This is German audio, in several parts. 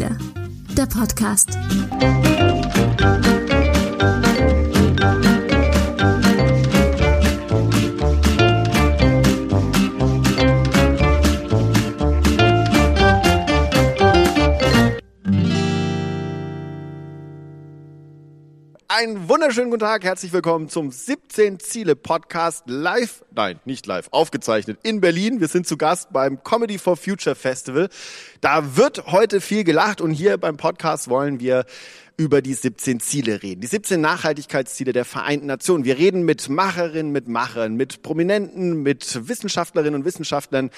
Ziele, der Podcast. Einen wunderschönen guten Tag, herzlich willkommen zum 17 Ziele Podcast live, nein, nicht live, aufgezeichnet in Berlin. Wir sind zu Gast beim Comedy for Future Festival. Da wird heute viel gelacht und hier beim Podcast wollen wir über die 17 Ziele reden. Die 17 Nachhaltigkeitsziele der Vereinten Nationen. Wir reden mit Macherinnen, mit Machern, mit Prominenten, mit Wissenschaftlerinnen und Wissenschaftlern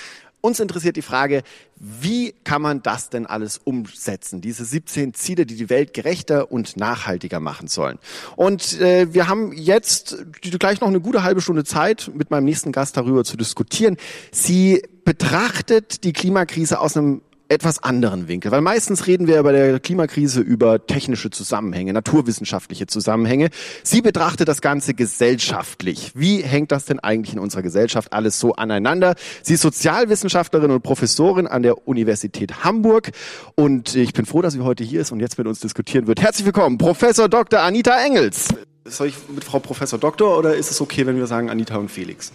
uns interessiert die Frage, wie kann man das denn alles umsetzen? Diese 17 Ziele, die die Welt gerechter und nachhaltiger machen sollen. Und äh, wir haben jetzt gleich noch eine gute halbe Stunde Zeit, mit meinem nächsten Gast darüber zu diskutieren. Sie betrachtet die Klimakrise aus einem etwas anderen Winkel. Weil meistens reden wir bei der Klimakrise über technische Zusammenhänge, naturwissenschaftliche Zusammenhänge. Sie betrachtet das Ganze gesellschaftlich. Wie hängt das denn eigentlich in unserer Gesellschaft alles so aneinander? Sie ist Sozialwissenschaftlerin und Professorin an der Universität Hamburg. Und ich bin froh, dass sie heute hier ist und jetzt mit uns diskutieren wird. Herzlich willkommen, Professor Dr. Anita Engels. Soll ich mit Frau Professor Doktor oder ist es okay, wenn wir sagen Anita und Felix?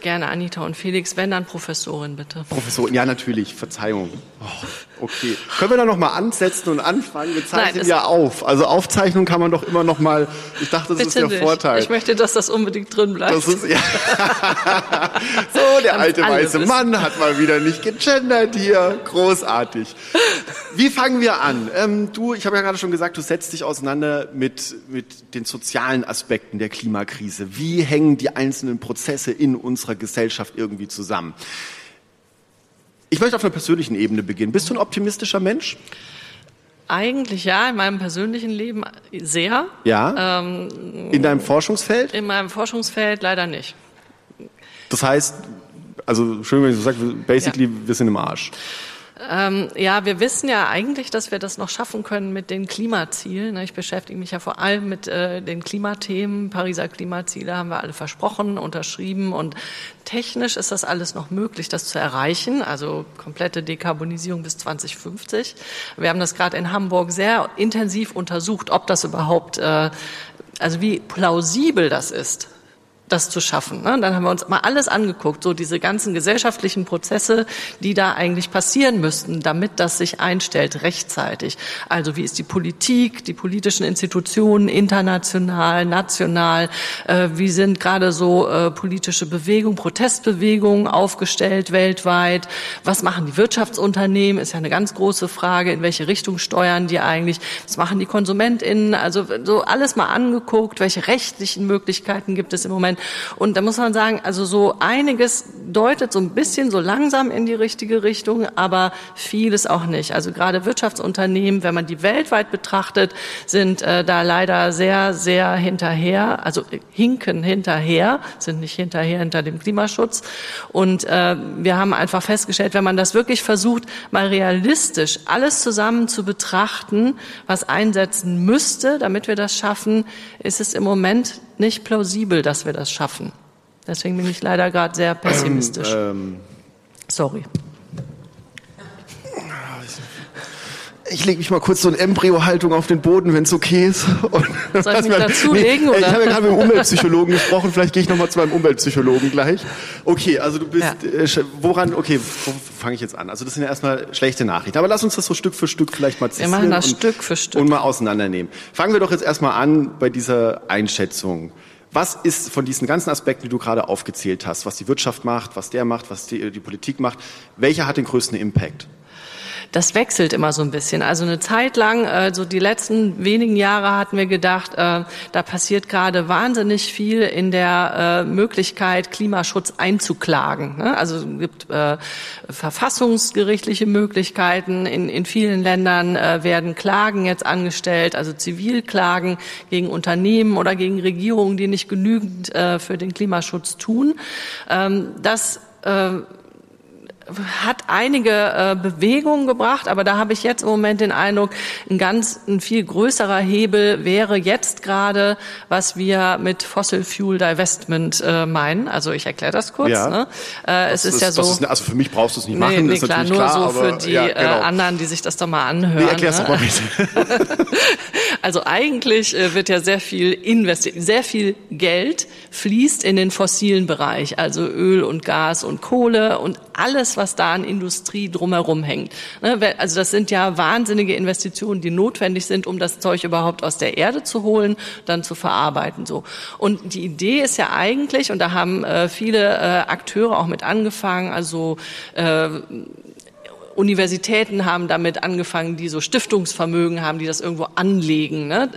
Gerne Anita und Felix, wenn dann Professorin bitte. Professorin, ja natürlich, Verzeihung. Oh, okay. Können wir da noch mal ansetzen und anfangen? Wir zeichnen Nein, ja auf. Also Aufzeichnung kann man doch immer noch mal. Ich dachte, das ist der nicht. Vorteil. Ich möchte, dass das unbedingt drin bleibt. Das ist, ja. so, der alte weiße wissen. Mann hat mal wieder nicht gegendert hier. Großartig. Wie fangen wir an? Ähm, du, ich habe ja gerade schon gesagt, du setzt dich auseinander mit, mit den sozialen Aspekten der Klimakrise. Wie hängen die einzelnen Prozesse in unserer Gesellschaft irgendwie zusammen. Ich möchte auf einer persönlichen Ebene beginnen. Bist du ein optimistischer Mensch? Eigentlich ja, in meinem persönlichen Leben sehr. Ja. Ähm, in deinem Forschungsfeld? In meinem Forschungsfeld leider nicht. Das heißt, also schön, wenn ich so sage, basically, ja. wir sind im Arsch. Ähm, ja, wir wissen ja eigentlich, dass wir das noch schaffen können mit den Klimazielen. Ich beschäftige mich ja vor allem mit äh, den Klimathemen. Pariser Klimaziele haben wir alle versprochen, unterschrieben und technisch ist das alles noch möglich, das zu erreichen. Also komplette Dekarbonisierung bis 2050. Wir haben das gerade in Hamburg sehr intensiv untersucht, ob das überhaupt, äh, also wie plausibel das ist das zu schaffen. Ne? Dann haben wir uns mal alles angeguckt, so diese ganzen gesellschaftlichen Prozesse, die da eigentlich passieren müssten, damit das sich einstellt rechtzeitig. Also wie ist die Politik, die politischen Institutionen international, national, äh, wie sind gerade so äh, politische Bewegungen, Protestbewegungen aufgestellt weltweit, was machen die Wirtschaftsunternehmen, ist ja eine ganz große Frage, in welche Richtung steuern die eigentlich, was machen die KonsumentInnen, also so alles mal angeguckt, welche rechtlichen Möglichkeiten gibt es im Moment und da muss man sagen, also so einiges deutet so ein bisschen so langsam in die richtige Richtung, aber vieles auch nicht. Also gerade Wirtschaftsunternehmen, wenn man die weltweit betrachtet, sind äh, da leider sehr, sehr hinterher, also hinken hinterher, sind nicht hinterher hinter dem Klimaschutz. Und äh, wir haben einfach festgestellt, wenn man das wirklich versucht, mal realistisch alles zusammen zu betrachten, was einsetzen müsste, damit wir das schaffen, ist es im Moment nicht plausibel, dass wir das schaffen. Deswegen bin ich leider gerade sehr pessimistisch. Ähm, ähm. Sorry. Ich lege mich mal kurz so in Embryo-Haltung auf den Boden, wenn es okay ist. Und Soll ich mich dazulegen? Nee, ich habe ja gerade mit dem Umweltpsychologen gesprochen, vielleicht gehe ich nochmal zu meinem Umweltpsychologen gleich. Okay, also du bist, ja. äh, woran, okay, wo fange ich jetzt an? Also das sind ja erstmal schlechte Nachrichten, aber lass uns das so Stück für Stück vielleicht mal zitieren. Wir machen das und, Stück für Stück. Und mal auseinandernehmen. Fangen wir doch jetzt erstmal an bei dieser Einschätzung. Was ist von diesen ganzen Aspekten, die du gerade aufgezählt hast, was die Wirtschaft macht, was der macht, was die, die Politik macht, welcher hat den größten Impact? Das wechselt immer so ein bisschen. Also eine Zeit lang, äh, so die letzten wenigen Jahre hatten wir gedacht, äh, da passiert gerade wahnsinnig viel in der äh, Möglichkeit, Klimaschutz einzuklagen. Ne? Also es gibt äh, verfassungsgerichtliche Möglichkeiten. In, in vielen Ländern äh, werden Klagen jetzt angestellt, also Zivilklagen gegen Unternehmen oder gegen Regierungen, die nicht genügend äh, für den Klimaschutz tun. Ähm, das äh, hat einige äh, Bewegungen gebracht, aber da habe ich jetzt im Moment den Eindruck, ein ganz ein viel größerer Hebel wäre jetzt gerade, was wir mit Fossil Fuel Divestment äh, meinen. Also ich erkläre das kurz. Ja. Ne? Äh, es ist, ist, ja so. Ist, also für mich brauchst du es nicht machen. Nee, ist klar, nur klar, so aber, für die ja, äh, genau. anderen, die sich das doch mal anhören. Nee, erklär's ne? doch mal bitte. Also eigentlich äh, wird ja sehr viel investiert, sehr viel Geld fließt in den fossilen Bereich, also Öl und Gas und Kohle und alles, was da an Industrie drumherum hängt. Ne, Also das sind ja wahnsinnige Investitionen, die notwendig sind, um das Zeug überhaupt aus der Erde zu holen, dann zu verarbeiten. So. Und die Idee ist ja eigentlich, und da haben äh, viele äh, Akteure auch mit angefangen, also Universitäten haben damit angefangen, die so Stiftungsvermögen haben, die das irgendwo anlegen, ne?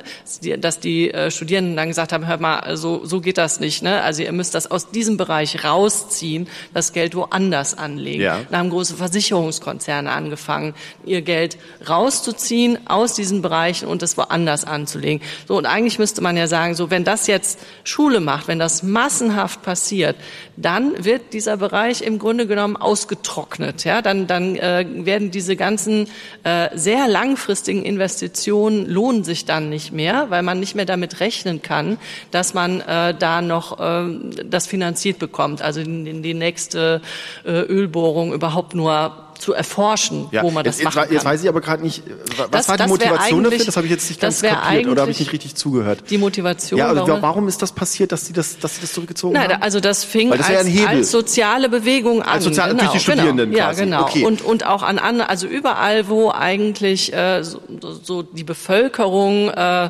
dass die äh, Studierenden dann gesagt haben, hör mal, so, so geht das nicht. Ne? Also ihr müsst das aus diesem Bereich rausziehen, das Geld woanders anlegen. Ja. Dann haben große Versicherungskonzerne angefangen, ihr Geld rauszuziehen aus diesen Bereichen und es woanders anzulegen. So und eigentlich müsste man ja sagen, so wenn das jetzt Schule macht, wenn das massenhaft passiert, dann wird dieser Bereich im Grunde genommen ausgetrocknet. Ja, dann dann äh, werden diese ganzen äh, sehr langfristigen Investitionen lohnen sich dann nicht mehr, weil man nicht mehr damit rechnen kann, dass man äh, da noch äh, das finanziert bekommt. Also in die nächste äh, Ölbohrung überhaupt nur zu erforschen, Ja, wo man das jetzt, machen jetzt, jetzt kann. weiß ich aber gerade nicht, was Das- war die Motivation dafür? Das habe ich jetzt nicht ganz kapiert oder habe ich nicht richtig zugehört. Die Motivation. Ja, also warum- warum ist das passiert, dass sie das, dass sie das zurückgezogen Nein, haben? also das fing das als, als soziale Bewegung an. Als sozial- genau, durch die Studierenden genau. quasi. Ja, genau. Okay. Und, und auch an anderen, also überall, wo eigentlich äh, so, so die Bevölkerung äh,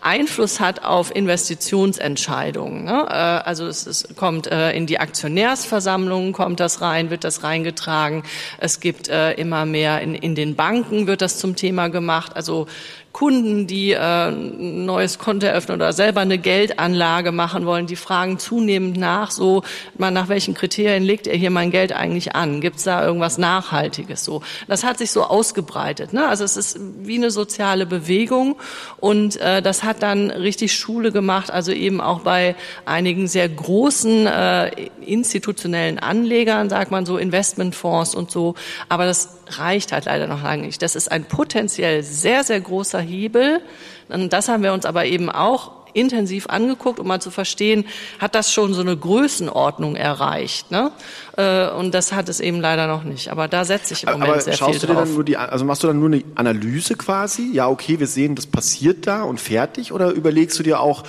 Einfluss hat auf Investitionsentscheidungen. Ne? Äh, also es, es kommt äh, in die Aktionärsversammlungen, kommt das rein, wird das reingetragen. Es gibt äh, immer mehr in, in den Banken wird das zum Thema gemacht. Also Kunden, die äh, ein neues Konto eröffnen oder selber eine Geldanlage machen wollen, die fragen zunehmend nach, so mal nach welchen Kriterien legt er hier mein Geld eigentlich an? Gibt es da irgendwas Nachhaltiges? So, das hat sich so ausgebreitet. Ne? Also es ist wie eine soziale Bewegung und äh, das hat dann richtig Schule gemacht. Also eben auch bei einigen sehr großen äh, institutionellen Anlegern, sagt man so Investmentfonds und so. Aber das reicht halt leider noch lange nicht. Das ist ein potenziell sehr, sehr großer Hebel. Und das haben wir uns aber eben auch intensiv angeguckt, um mal zu verstehen, hat das schon so eine Größenordnung erreicht. Ne? Äh, Und das hat es eben leider noch nicht. Aber da setze ich im Moment aber sehr schaust viel du dir drauf. dann nur die, also machst du dann nur eine Analyse quasi? Ja, okay, wir sehen, das passiert da und fertig? Oder überlegst du dir auch,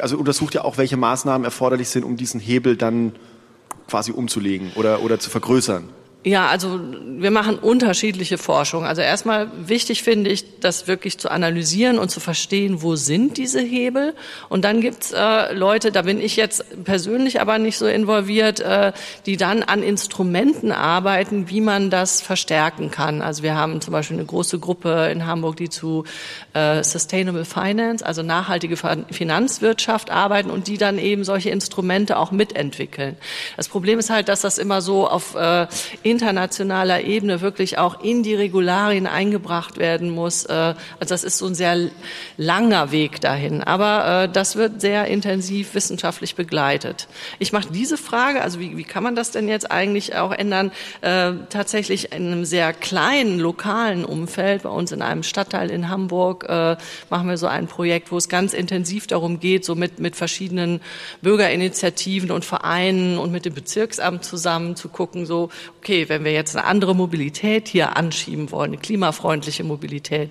also untersucht ja auch, welche Maßnahmen erforderlich sind, um diesen Hebel dann quasi umzulegen oder, oder zu vergrößern? Ja, also wir machen unterschiedliche Forschung. Also erstmal wichtig finde ich, das wirklich zu analysieren und zu verstehen, wo sind diese Hebel. Und dann gibt's äh, Leute, da bin ich jetzt persönlich aber nicht so involviert, äh, die dann an Instrumenten arbeiten, wie man das verstärken kann. Also wir haben zum Beispiel eine große Gruppe in Hamburg, die zu äh, Sustainable Finance, also nachhaltige Fin- Finanzwirtschaft arbeiten und die dann eben solche Instrumente auch mitentwickeln. Das Problem ist halt, dass das immer so auf äh, internationaler Ebene wirklich auch in die Regularien eingebracht werden muss. Äh, also das ist so ein sehr langer Weg dahin. Aber äh, das wird sehr intensiv wissenschaftlich begleitet. Ich mache diese Frage, also wie, wie kann man das denn jetzt eigentlich auch ändern, äh, tatsächlich in einem sehr kleinen lokalen Umfeld. Bei uns in einem Stadtteil in Hamburg machen wir so ein Projekt, wo es ganz intensiv darum geht, so mit, mit verschiedenen Bürgerinitiativen und Vereinen und mit dem Bezirksamt zusammen zu gucken, so, okay, wenn wir jetzt eine andere Mobilität hier anschieben wollen, eine klimafreundliche Mobilität,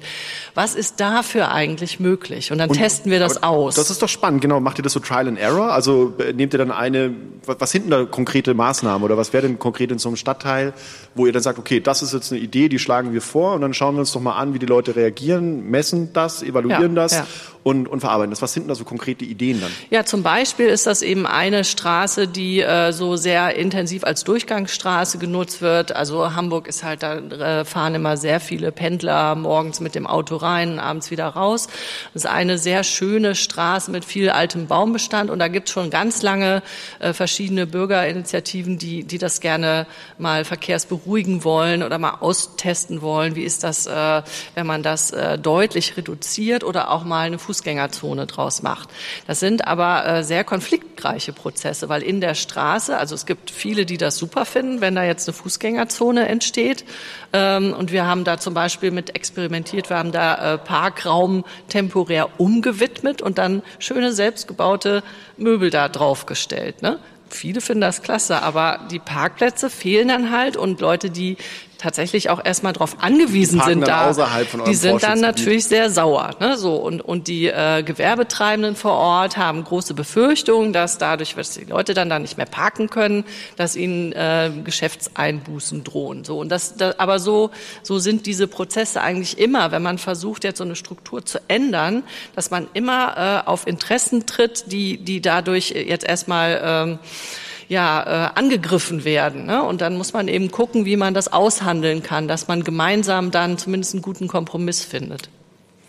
was ist dafür eigentlich möglich? Und dann testen wir das aus. Das ist doch spannend, genau. Macht ihr das so Trial and Error? Also äh, nehmt ihr dann eine, was was sind denn da konkrete Maßnahmen oder was wäre denn konkret in so einem Stadtteil, wo ihr dann sagt, okay, das ist jetzt eine Idee, die schlagen wir vor und dann schauen wir uns doch mal an, wie die Leute reagieren, messen das, evaluieren Ja, das ja. Und, und verarbeiten das. Was sind denn da so konkrete Ideen dann? Ja, zum Beispiel ist das eben eine Straße, die äh, so sehr intensiv als Durchgangsstraße genutzt wird. Also Hamburg ist halt, da äh, fahren immer sehr viele Pendler morgens mit dem Auto rein, abends wieder raus. Das ist eine sehr schöne Straße mit viel altem Baumbestand und da gibt es schon ganz lange äh, verschiedene Bürgerinitiativen, die, die das gerne mal verkehrsberuhigen wollen oder mal austesten wollen. Wie ist das, äh, wenn man das deutlich reduziert oder auch mal eine Fußgängerzone draus macht? Das sind aber sehr konfliktreiche Prozesse, weil in der Straße, also es gibt viele, die das super finden, wenn da jetzt eine Fußgängerzone entsteht. Ähm, und wir haben da zum Beispiel mit experimentiert, wir haben da äh, Parkraum temporär umgewidmet und dann schöne selbstgebaute Möbel da draufgestellt. Ne? Viele finden das klasse, aber die Parkplätze fehlen dann halt und Leute, die tatsächlich auch erstmal darauf angewiesen sind, da, die sind dann natürlich sehr sauer. Ne? So und und die äh, Gewerbetreibenden vor Ort haben große Befürchtungen, dass dadurch, dass die Leute dann da nicht mehr parken können, dass ihnen äh, Geschäftseinbußen drohen. So und das, das, aber so so sind diese Prozesse eigentlich immer, wenn man versucht jetzt so eine Struktur zu ändern, dass man immer äh, auf Interessen tritt, die die dadurch jetzt erstmal ähm, ja, äh, angegriffen werden. Ne? Und dann muss man eben gucken, wie man das aushandeln kann, dass man gemeinsam dann zumindest einen guten Kompromiss findet.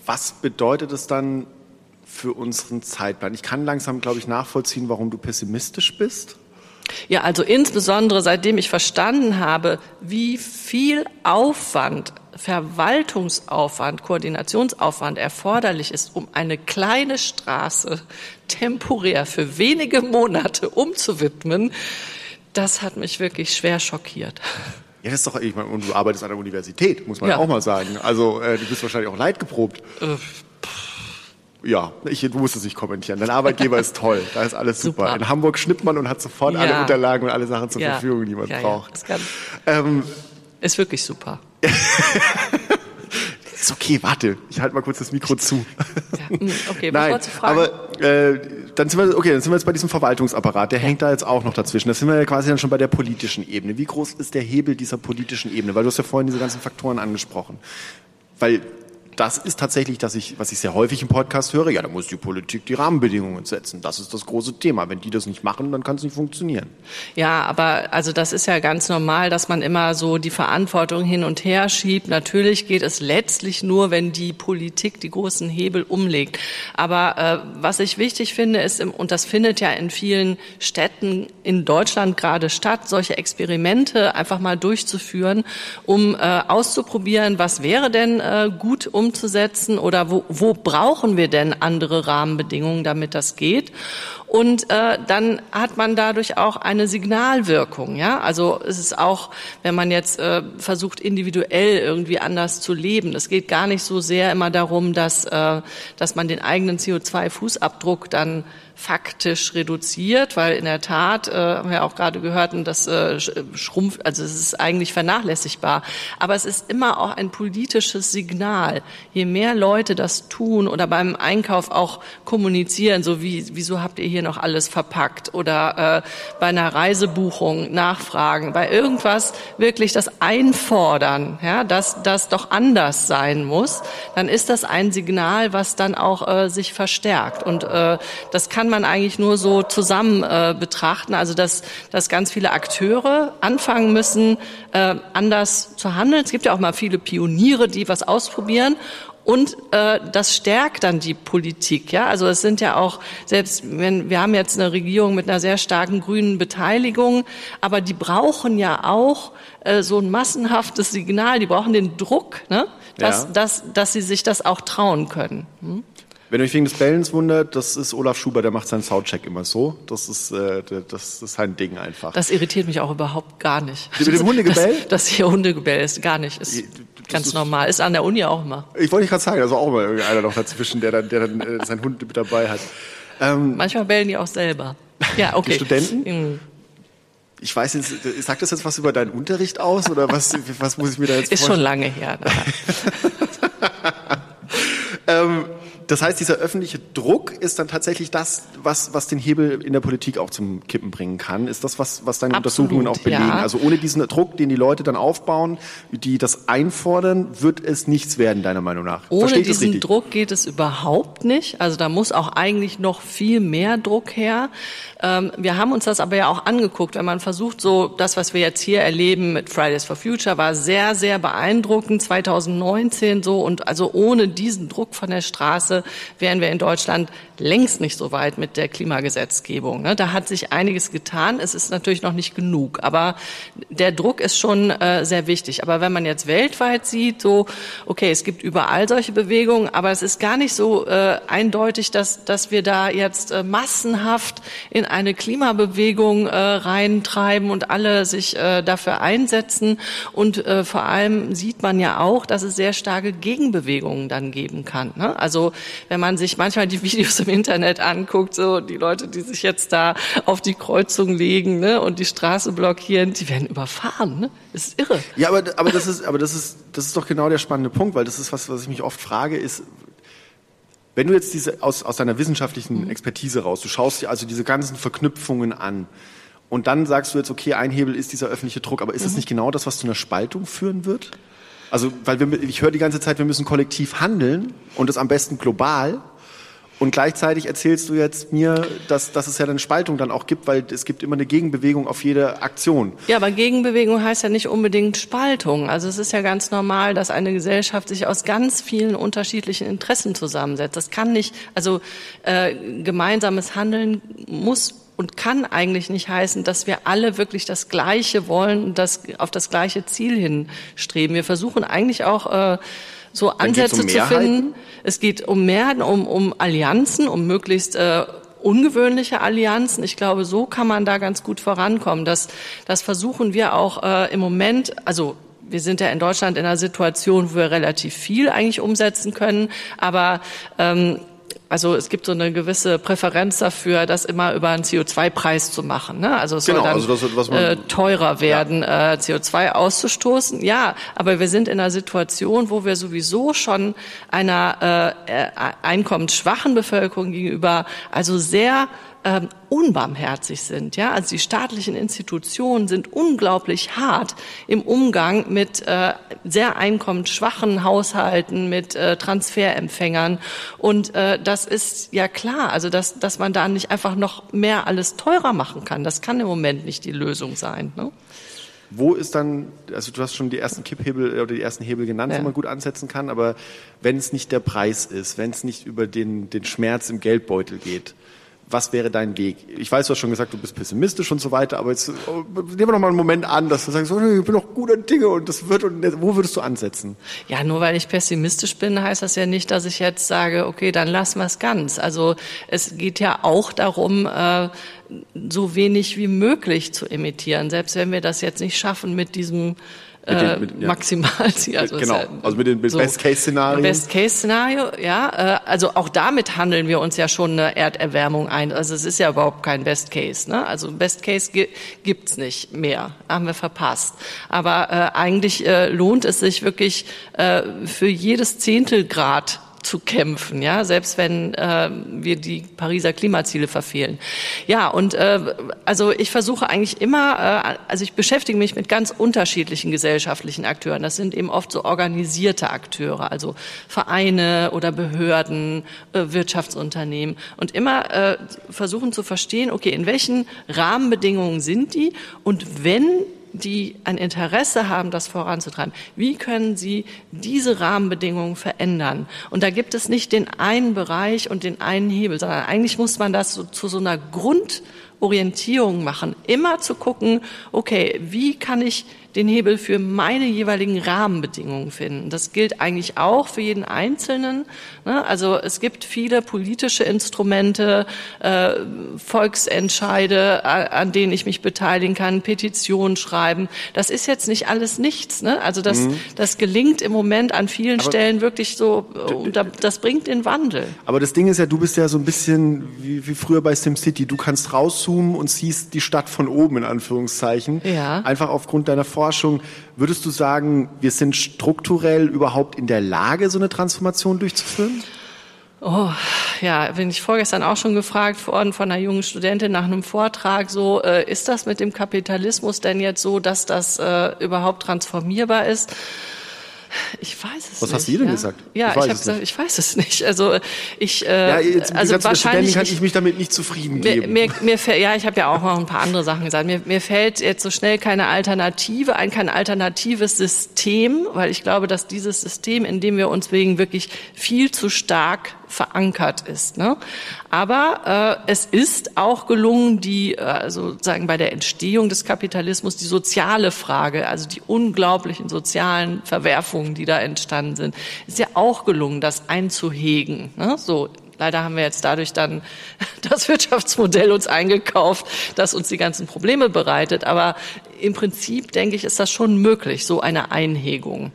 Was bedeutet es dann für unseren Zeitplan? Ich kann langsam, glaube ich, nachvollziehen, warum du pessimistisch bist. Ja, also insbesondere seitdem ich verstanden habe, wie viel Aufwand Verwaltungsaufwand, Koordinationsaufwand erforderlich ist, um eine kleine Straße temporär für wenige Monate umzuwidmen, das hat mich wirklich schwer schockiert. Ja, das ist doch, ich meine, und du arbeitest an der Universität, muss man ja. auch mal sagen. Also äh, du bist wahrscheinlich auch leidgeprobt. Äh, ja, ich, du musst es nicht kommentieren. Dein Arbeitgeber ist toll, da ist alles super. super. In Hamburg schnippt man und hat sofort ja. alle Unterlagen und alle Sachen zur ja. Verfügung, die man ja, braucht. Ähm, ist wirklich super. ist okay, warte, ich halte mal kurz das Mikro zu. Ja, hm, okay, Nein, fragen? aber äh, dann sind wir okay, dann sind wir jetzt bei diesem Verwaltungsapparat, der ja. hängt da jetzt auch noch dazwischen. Da sind wir ja quasi dann schon bei der politischen Ebene. Wie groß ist der Hebel dieser politischen Ebene? Weil du hast ja vorhin diese ganzen Faktoren angesprochen. Weil das ist tatsächlich, dass ich, was ich sehr häufig im Podcast höre, ja, da muss die Politik die Rahmenbedingungen setzen. Das ist das große Thema. Wenn die das nicht machen, dann kann es nicht funktionieren. Ja, aber also das ist ja ganz normal, dass man immer so die Verantwortung hin und her schiebt. Natürlich geht es letztlich nur, wenn die Politik die großen Hebel umlegt. Aber äh, was ich wichtig finde, ist, und das findet ja in vielen Städten in Deutschland gerade statt, solche Experimente einfach mal durchzuführen, um äh, auszuprobieren, was wäre denn äh, gut, um umzusetzen oder wo, wo brauchen wir denn andere Rahmenbedingungen, damit das geht? Und äh, dann hat man dadurch auch eine Signalwirkung. Ja, also es ist auch, wenn man jetzt äh, versucht individuell irgendwie anders zu leben. Es geht gar nicht so sehr immer darum, dass äh, dass man den eigenen CO2-Fußabdruck dann faktisch reduziert, weil in der Tat, äh, haben wir auch gerade gehört, das äh, schrumpft, also es ist eigentlich vernachlässigbar. Aber es ist immer auch ein politisches Signal. Je mehr Leute das tun oder beim Einkauf auch kommunizieren, so wie, wieso habt ihr hier noch alles verpackt? Oder äh, bei einer Reisebuchung nachfragen, bei irgendwas wirklich das einfordern, ja, dass das doch anders sein muss, dann ist das ein Signal, was dann auch äh, sich verstärkt. Und äh, das kann kann man eigentlich nur so zusammen äh, betrachten. Also dass, dass ganz viele Akteure anfangen müssen, äh, anders zu handeln. Es gibt ja auch mal viele Pioniere, die was ausprobieren. Und äh, das stärkt dann die Politik. Ja, also es sind ja auch selbst wenn wir haben jetzt eine Regierung mit einer sehr starken grünen Beteiligung, aber die brauchen ja auch äh, so ein massenhaftes Signal. Die brauchen den Druck, ne, dass, ja. dass, dass sie sich das auch trauen können. Hm? Wenn euch wegen des Bellens wundert, das ist Olaf Schuber, der macht seinen Soundcheck immer so. Das ist, äh, das ist sein Ding einfach. Das irritiert mich auch überhaupt gar nicht. Mit dem Hundegebell? Das, das hier Hundegebell ist gar nicht. Ist das ganz ist, normal. Ist an der Uni auch immer. Ich wollte nicht gerade sagen, also auch mal irgendeiner noch dazwischen, der dann, der dann äh, seinen Hund mit dabei hat. Ähm, Manchmal bellen die auch selber. Ja, okay. Die Studenten? Mhm. Ich weiß jetzt, sagt das jetzt was über deinen Unterricht aus oder was, was muss ich mir da jetzt Ist vorstellen? schon lange her. ähm, das heißt, dieser öffentliche Druck ist dann tatsächlich das, was, was den Hebel in der Politik auch zum Kippen bringen kann. Ist das, was, was deine Absolut, Untersuchungen auch belegen? ja. Also ohne diesen Druck, den die Leute dann aufbauen, die das einfordern, wird es nichts werden, deiner Meinung nach. Ohne diesen? Druck geht es überhaupt nicht. Also da muss auch eigentlich noch viel mehr Druck her. Ähm, wir haben uns das aber ja auch angeguckt, wenn man versucht, so das, was wir jetzt hier erleben mit Fridays for Future, war sehr, sehr beeindruckend 2019 so und also ohne diesen Druck von der Straße wären wir in Deutschland längst nicht so weit mit der Klimagesetzgebung. ne? Da hat sich einiges getan. Es ist natürlich noch nicht genug, aber der Druck ist schon äh, sehr wichtig. Aber wenn man jetzt weltweit sieht, so okay, es gibt überall solche Bewegungen, aber es ist gar nicht so äh, eindeutig, dass dass wir da jetzt äh, massenhaft in eine Klimabewegung reintreiben und alle sich dafür einsetzen. Und vor allem sieht man ja auch, dass es sehr starke Gegenbewegungen dann geben kann. Ne? Also wenn man sich manchmal die Videos im Internet anguckt, so die Leute, die sich jetzt da auf die Kreuzung legen ne, und die Straße blockieren, die werden überfahren. Ne? Das ist irre. Ja, aber, aber, das ist, aber das, ist, das ist doch genau der spannende Punkt, weil das ist was, was ich mich oft frage, ist, wenn du jetzt diese aus, aus deiner wissenschaftlichen Expertise raus, du schaust dir also diese ganzen Verknüpfungen an und dann sagst du jetzt, okay, ein Hebel ist dieser öffentliche Druck, aber ist das nicht genau das, was zu einer Spaltung führen wird? Also, weil wir, ich höre die ganze Zeit, wir müssen kollektiv handeln und das am besten global. Und gleichzeitig erzählst du jetzt mir, dass, dass es ja eine Spaltung dann auch gibt, weil es gibt immer eine Gegenbewegung auf jede Aktion. Ja, aber Gegenbewegung heißt ja nicht unbedingt Spaltung. Also es ist ja ganz normal, dass eine Gesellschaft sich aus ganz vielen unterschiedlichen Interessen zusammensetzt. Das kann nicht, also äh, gemeinsames Handeln muss und kann eigentlich nicht heißen, dass wir alle wirklich das Gleiche wollen und das auf das gleiche Ziel hinstreben. Wir versuchen eigentlich auch äh, so Ansätze um zu finden. Es geht um Mehrheiten, um, um Allianzen, um möglichst äh, ungewöhnliche Allianzen. Ich glaube, so kann man da ganz gut vorankommen. Das, das versuchen wir auch äh, im Moment, also wir sind ja in Deutschland in einer Situation, wo wir relativ viel eigentlich umsetzen können, aber ähm, also es gibt so eine gewisse Präferenz dafür, das immer über einen CO2-Preis zu machen. Ne? Also es Genau, soll dann also das, was man- äh, teurer werden, äh, CO2 auszustoßen. Ja, aber wir sind in einer Situation, wo wir sowieso schon einer äh, äh, einkommensschwachen Bevölkerung gegenüber also sehr ähm, unbarmherzig sind. Ja, also die staatlichen Institutionen sind unglaublich hart im Umgang mit äh, sehr einkommensschwachen Haushalten, mit äh, Transferempfängern. Und äh, das ist ja klar, also dass, dass man da nicht einfach noch mehr alles teurer machen kann. Das kann im Moment nicht die Lösung sein. Ne? Wo ist dann, also du hast schon die ersten Kipphebel äh, oder die ersten Hebel genannt, Ja. wo man gut ansetzen kann, aber wenn es nicht der Preis ist, wenn es nicht über den, den Schmerz im Geldbeutel geht, was wäre dein Weg? Ich weiß, du hast schon gesagt, du bist pessimistisch und so weiter, aber jetzt oh, nehmen wir noch mal einen Moment an, dass du sagst, oh, ich bin noch guter Dinge und das wird und wo würdest du ansetzen? Ja, nur weil ich pessimistisch bin, heißt das ja nicht, dass ich jetzt sage, okay, dann lassen wir es ganz. Also es geht ja auch darum, äh, so wenig wie möglich zu emittieren, selbst wenn wir das jetzt nicht schaffen mit diesem Mit den- äh, mit- ja. Maximalziel. Also Genau, ja also mit den Best-Case-Szenarien. Best-Case-Szenario, ja. Äh, also auch damit handeln wir uns ja schon eine Erderwärmung ein. Also es ist ja überhaupt kein Best-Case. Ne? Also Best-Case gi gibt's nicht mehr, haben wir verpasst. Aber äh, eigentlich äh, lohnt es sich wirklich äh, für jedes Zehntelgrad zu kämpfen, ja, selbst wenn äh, wir die Pariser Klimaziele verfehlen. Ja, und äh, also ich versuche eigentlich immer, äh, also ich beschäftige mich mit ganz unterschiedlichen gesellschaftlichen Akteuren. Das sind eben oft so organisierte Akteure, also Vereine oder Behörden, äh, Wirtschaftsunternehmen und immer äh, versuchen zu verstehen, okay, in welchen Rahmenbedingungen sind die und wenn die ein Interesse haben, das voranzutreiben. Wie können sie diese Rahmenbedingungen verändern? Und da gibt es nicht den einen Bereich und den einen Hebel, sondern eigentlich muss man das so, zu so einer Grundorientierung machen. Immer zu gucken, okay, wie kann ich den Hebel für meine jeweiligen Rahmenbedingungen finden. Das gilt eigentlich auch für jeden Einzelnen. ne? Also es gibt viele politische Instrumente, äh, Volksentscheide, an denen ich mich beteiligen kann, Petitionen schreiben. Das ist jetzt nicht alles nichts. Ne? Also das, das gelingt im Moment an vielen Stellen wirklich so, das bringt den Wandel. Aber das Ding ist ja, du bist ja so ein bisschen wie, wie früher bei SimCity. Du kannst rauszoomen und siehst die Stadt von oben, in Anführungszeichen. Ja. Einfach aufgrund deiner Forschung. Würdest du sagen, wir sind strukturell überhaupt in der Lage, so eine Transformation durchzuführen? Oh, ja, bin ich vorgestern auch schon gefragt worden von einer jungen Studentin nach einem Vortrag, so, äh, ist das mit dem Kapitalismus denn jetzt so, dass das äh, überhaupt transformierbar ist? Ich weiß es Was nicht. hast du ihr denn ja? gesagt? Ja, Ich ich, weiß es gesagt, nicht. ich weiß es nicht. Also ich, äh, Ja, jetzt, also wahrscheinlich kann ich mich damit nicht zufrieden Mir, geben. mir, mir fällt, ja, ich habe ja auch noch ein paar andere Sachen gesagt. Mir, mir fällt jetzt so schnell keine Alternative ein, kein alternatives System, weil ich glaube, dass dieses System, in dem wir uns wegen wirklich viel zu stark verankert ist. Ne? Aber äh, es ist auch gelungen, die äh, also sozusagen bei der Entstehung des Kapitalismus die soziale Frage, also die unglaublichen sozialen Verwerfungen, die da entstanden sind, ist ja auch gelungen, das einzuhegen. Ne? So Leider haben wir jetzt dadurch dann das Wirtschaftsmodell uns eingekauft, das uns die ganzen Probleme bereitet. Aber im Prinzip, denke ich, ist das schon möglich, so eine Einhegung.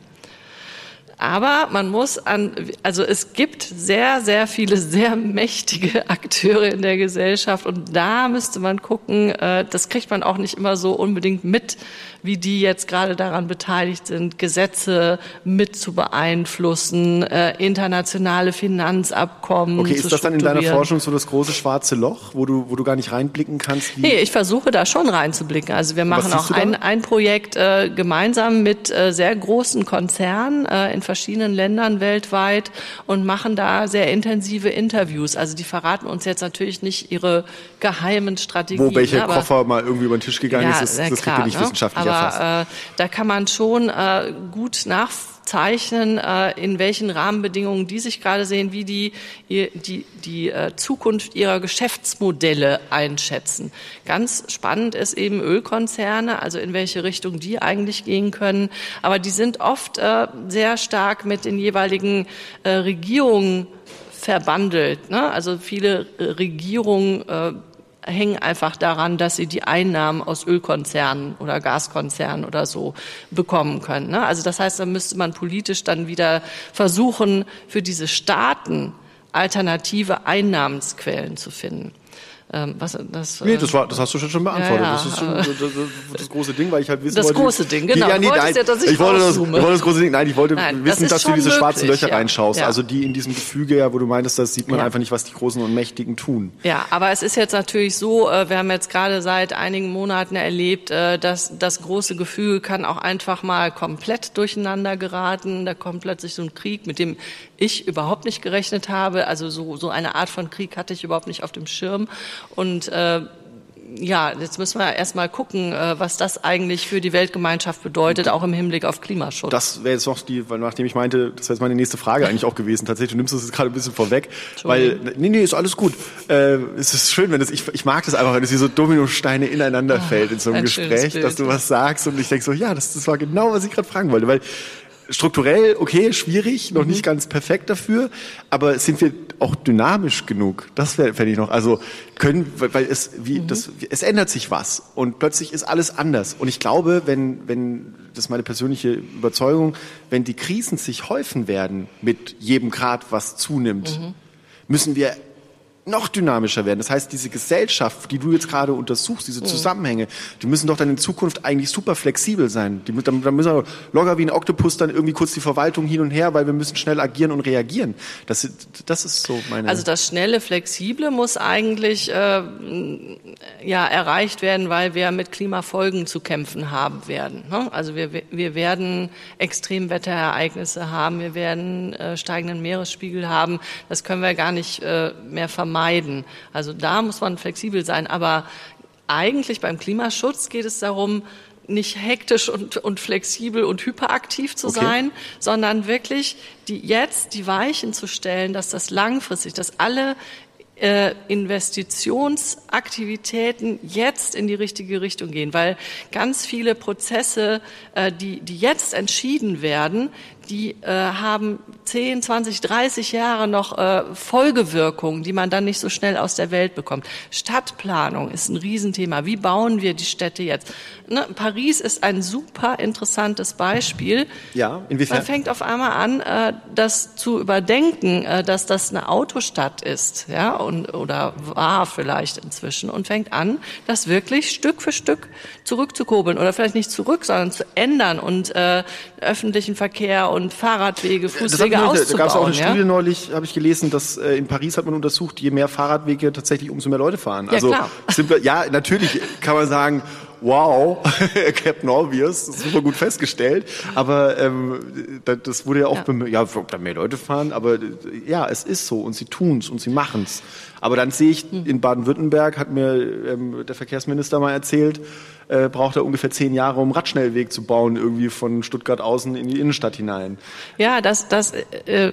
Aber man muss an, also es gibt sehr, sehr viele sehr mächtige Akteure in der Gesellschaft und da müsste man gucken, äh, das kriegt man auch nicht immer so unbedingt mit, wie die jetzt gerade daran beteiligt sind, Gesetze mit zu beeinflussen, äh, internationale Finanzabkommen Okay, ist das dann in deiner. Forschung so das große schwarze Loch, wo du, wo du gar nicht reinblicken kannst? Wie Nee, ich versuche da schon reinzublicken. Also wir machen auch ein, ein Projekt äh, gemeinsam mit äh, sehr großen Konzernen äh, in verschiedenen Ländern weltweit und machen da sehr intensive Interviews. Also die verraten uns jetzt natürlich nicht ihre geheimen Strategien. wo welcher ne, Koffer mal irgendwie über den Tisch gegangen ist, das, das kriegt ihr nicht ne? wissenschaftlich Aber erfasst. äh, da kann man schon äh, gut nachzeichnen, äh, in welchen Rahmenbedingungen die sich gerade sehen, wie die die, die äh, Zukunft ihrer Geschäftsmodelle einschätzen. Ganz spannend ist eben Ölkonzerne, also in welche Richtung die eigentlich gehen können. Aber die sind oft äh, sehr stark mit den jeweiligen Regierungen verbandelt. Ne? Also viele Regierungen hängen einfach daran, dass sie die Einnahmen aus Ölkonzernen oder Gaskonzernen oder so bekommen können. Ne? Also das heißt, da müsste man politisch dann wieder versuchen, für diese Staaten alternative Einnahmensquellen zu finden. Ähm, was, das, Nee, das, war, das hast du schon, beantwortet. Ja, ja. Das ist schon das, das, das große Ding, weil ich halt wissen Das wollte. große Ding, genau. Ja, nee, nein, ja, dass ich ich wollte das, ich wollte das große Ding. Nein, ich wollte Nein, das wissen, ist dass du diese schwarzen möglich, Löcher ja. reinschaust. Also die in diesem Gefüge, ja, wo du meintest, das sieht man einfach nicht, was die Großen und Mächtigen tun. Ja, aber es ist jetzt natürlich so, äh, wir haben jetzt gerade seit einigen Monaten erlebt, äh, dass das große Gefühl kann auch einfach mal komplett durcheinander geraten. Da kommt plötzlich so ein Krieg, mit dem ich überhaupt nicht gerechnet habe. Also so, so eine Art von Krieg hatte ich überhaupt nicht auf dem Schirm. Und äh, ja, jetzt müssen wir erst mal gucken, äh, was das eigentlich für die Weltgemeinschaft bedeutet, auch im Hinblick auf Klimaschutz. Das wäre jetzt noch die, weil nachdem ich meinte, das wäre jetzt meine nächste Frage eigentlich auch gewesen. Tatsächlich, du nimmst es jetzt gerade ein bisschen vorweg, weil nee, nee, ist alles gut. Äh, es ist schön, wenn das ich, ich mag das einfach, wenn es wie so Dominosteine ineinander fällt in so einem ein Gespräch, dass du was sagst und ich denk so, ja, das, das war genau, was ich gerade fragen wollte, weil strukturell okay, schwierig, noch Mhm. nicht ganz perfekt dafür, aber sind wir auch dynamisch genug? Das wäre fände ich noch. Also können, weil, weil es wie Mhm. das es ändert sich was und plötzlich ist alles anders. Und ich glaube, wenn wenn das ist meine persönliche Überzeugung, wenn die Krisen sich häufen werden mit jedem Grad, was zunimmt, Mhm. müssen wir noch dynamischer werden. Das heißt, diese Gesellschaft, die du jetzt gerade untersuchst, diese Zusammenhänge, die müssen doch dann in Zukunft eigentlich super flexibel sein. Die, dann, dann müssen wir locker wie ein Oktopus dann irgendwie kurz die Verwaltung hin und her, weil wir müssen schnell agieren und reagieren. Das, ist- das ist so meine... Also das schnelle, flexible muss eigentlich äh, ja erreicht werden, weil wir mit Klimafolgen zu kämpfen haben werden. Ne? Also wir, wir werden Extremwetterereignisse haben, wir werden äh, steigenden Meeresspiegel haben. Das können wir gar nicht äh, mehr vermeiden. Also da muss man flexibel sein. Aber eigentlich beim Klimaschutz geht es darum, nicht hektisch und, und flexibel und hyperaktiv zu Okay. sein, sondern wirklich die jetzt die Weichen zu stellen, dass das langfristig, dass alle äh, Investitionsaktivitäten jetzt in die richtige Richtung gehen, weil ganz viele Prozesse, äh, die, die jetzt entschieden werden, die äh, haben 10, 20, 30 Jahre noch äh, Folgewirkungen, die man dann nicht so schnell aus der Welt bekommt. Stadtplanung ist ein Riesenthema. Wie bauen wir die Städte jetzt? Ne, Paris ist ein super interessantes Beispiel. Ja, inwiefern? Man fängt auf einmal an, äh, das zu überdenken, äh, dass das eine Autostadt ist, ja, und, oder war vielleicht inzwischen und fängt an, das wirklich Stück für Stück zurückzukurbeln oder vielleicht nicht zurück, sondern zu ändern und äh, öffentlichen Verkehr und Fahrradwege, das Fußwege, hatten Fahrradwege Da auszubauen. gab es auch eine ja? Studie neulich, habe ich gelesen, dass äh, in Paris hat man untersucht, je mehr Fahrradwege tatsächlich, umso mehr Leute fahren. Also klar. Simpler, ja, natürlich kann man sagen, wow, Captain Obvious, super gut festgestellt. Aber ähm, da- das wurde ja auch, ja, ja ob da mehr Leute fahren, aber äh, ja, es ist so und sie tun's und sie machen's. Aber dann sehe ich, Hm. in Baden-Württemberg hat mir ähm, der Verkehrsminister mal erzählt, äh, braucht er ungefähr zehn Jahre, um Radschnellweg zu bauen, irgendwie von Stuttgart außen in die Innenstadt hinein. Ja, das, das äh,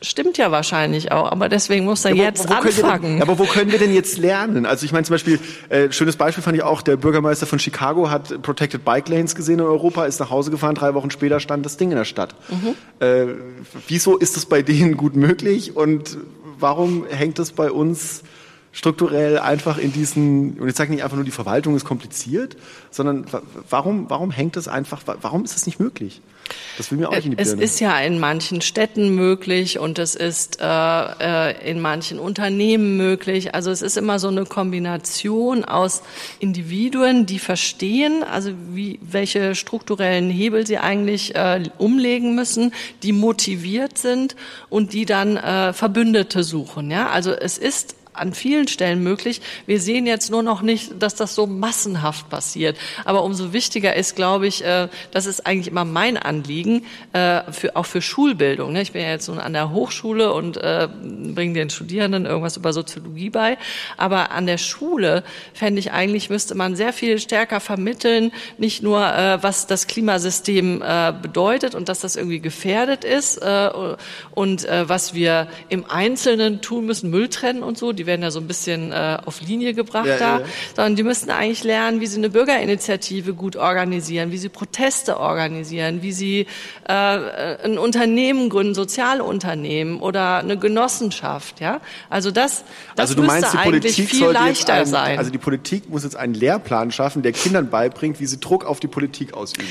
stimmt ja wahrscheinlich auch, aber deswegen muss er Ja, jetzt wo, anfangen. Denn, ja, aber wo können wir denn jetzt lernen? Also ich meine zum Beispiel, äh, schönes Beispiel fand ich auch, der Bürgermeister von Chicago hat Protected Bike Lanes gesehen in Europa, ist nach Hause gefahren, drei Wochen später stand das Ding in der Stadt. Mhm. Äh, wieso ist das bei denen gut möglich und warum hängt das bei uns strukturell einfach in diesen, und jetzt sage ich nicht einfach nur, die Verwaltung ist kompliziert, sondern wa- warum, warum hängt das einfach, wa- warum ist das nicht möglich? Das will mir auch nicht in die Es Birne. ist ja in manchen Städten möglich und es ist äh, äh, in manchen Unternehmen möglich. Also es ist immer so eine Kombination aus Individuen, die verstehen, also wie, welche strukturellen Hebel sie eigentlich äh, umlegen müssen, die motiviert sind und die dann äh, Verbündete suchen. Ja, also es ist an vielen Stellen möglich. Wir sehen jetzt nur noch nicht, dass das so massenhaft passiert. Aber umso wichtiger ist, glaube ich, äh, das ist eigentlich immer mein Anliegen, äh, auch für Schulbildung. ne? Ich bin ja jetzt nun an der Hochschule und äh, bringe den Studierenden irgendwas über Soziologie bei. Aber an der Schule fände ich eigentlich, müsste man sehr viel stärker vermitteln, nicht nur, was das Klimasystem bedeutet und dass das irgendwie gefährdet ist und was wir im Einzelnen tun müssen, Müll trennen und so. Die werden ja so ein bisschen äh, auf Linie gebracht Ja, da. ja, ja. Sondern die müssten eigentlich lernen, wie sie eine Bürgerinitiative gut organisieren, wie sie Proteste organisieren, wie sie äh, ein Unternehmen gründen, Sozialunternehmen oder eine Genossenschaft. Ja, also das, das also du müsste meinst, die eigentlich Politik viel leichter ein, sein. Also die Politik muss jetzt einen Lehrplan schaffen, der Kindern beibringt, wie sie Druck auf die Politik ausüben.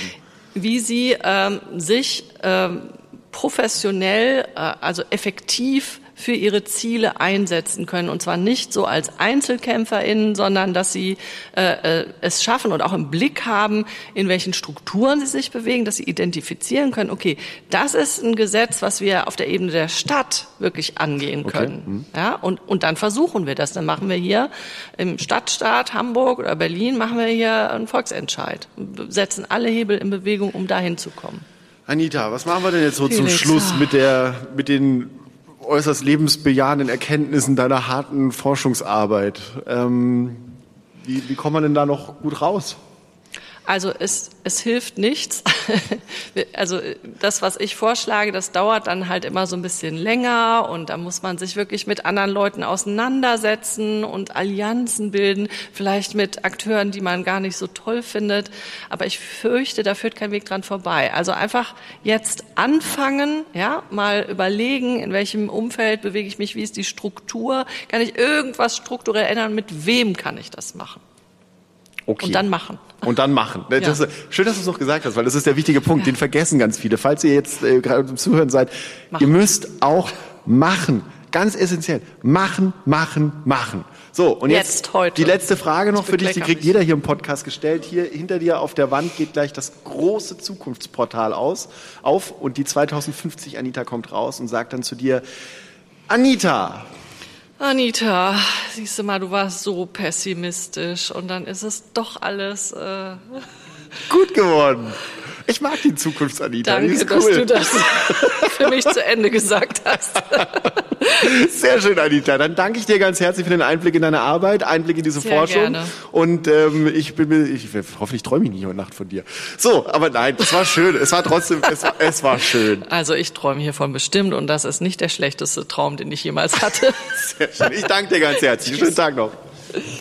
wie sie ähm, sich ähm, professionell, äh, also effektiv für ihre Ziele einsetzen können. Und zwar nicht so als EinzelkämpferInnen, sondern dass sie äh, äh, es schaffen und auch im Blick haben, in welchen Strukturen sie sich bewegen, dass sie identifizieren können, okay, das ist ein Gesetz, was wir auf der Ebene der Stadt wirklich angehen können. Ja, und, und dann versuchen wir das. Dann machen wir hier im Stadtstaat Hamburg oder Berlin, machen wir hier einen Volksentscheid. Setzen alle Hebel in Bewegung, um dahin zu kommen. Anita, was machen wir denn jetzt so zum Felix, Schluss ah. mit der, mit den äußerst lebensbejahenden Erkenntnissen deiner harten Forschungsarbeit? Ähm, wie, wie kommt man denn da noch gut raus? Also es, es hilft nichts. Also das, was ich vorschlage, das dauert dann halt immer so ein bisschen länger und da muss man sich wirklich mit anderen Leuten auseinandersetzen und Allianzen bilden, vielleicht mit Akteuren, die man gar nicht so toll findet. Aber ich fürchte, da führt kein Weg dran vorbei. Also einfach jetzt anfangen, ja, mal überlegen, in welchem Umfeld bewege ich mich, wie ist die Struktur, kann ich irgendwas strukturell ändern, mit wem kann ich das machen? Okay. Und dann machen. Und dann machen. Das Ja. ist, schön, dass du es noch gesagt hast, weil das ist der wichtige Punkt. Den vergessen ganz viele. Falls ihr jetzt äh, gerade zum Zuhören seid, Machen. ihr müsst auch machen. Ganz essentiell. Machen, machen, machen. So, und jetzt, Jetzt, heute. die letzte Frage noch für dich, die kriegt jeder hier im Podcast gestellt. Hier hinter dir auf der Wand geht gleich das große Zukunftsportal aus, auf und die 2050 Anita kommt raus und sagt dann zu dir, Anita, Anita, siehst du mal, du warst so pessimistisch und dann ist es doch alles. Äh, gut geworden. Ich mag die Zukunftsanita. die danke, dass cool. du das für mich zu Ende gesagt hast. Sehr schön, Anita. Dann danke ich dir ganz herzlich für den Einblick in deine Arbeit, Einblick in diese Sehr Forschung. gerne. Und ähm, ich bin mir, ich hoffentlich träume ich nicht heute Nacht von dir. So, aber nein, es war schön. Es war trotzdem, es, war- es war schön. Also ich träume hiervon bestimmt und das ist nicht der schlechteste Traum, den ich jemals hatte. Sehr schön. Ich danke dir ganz herzlich. Schönen Tag noch. –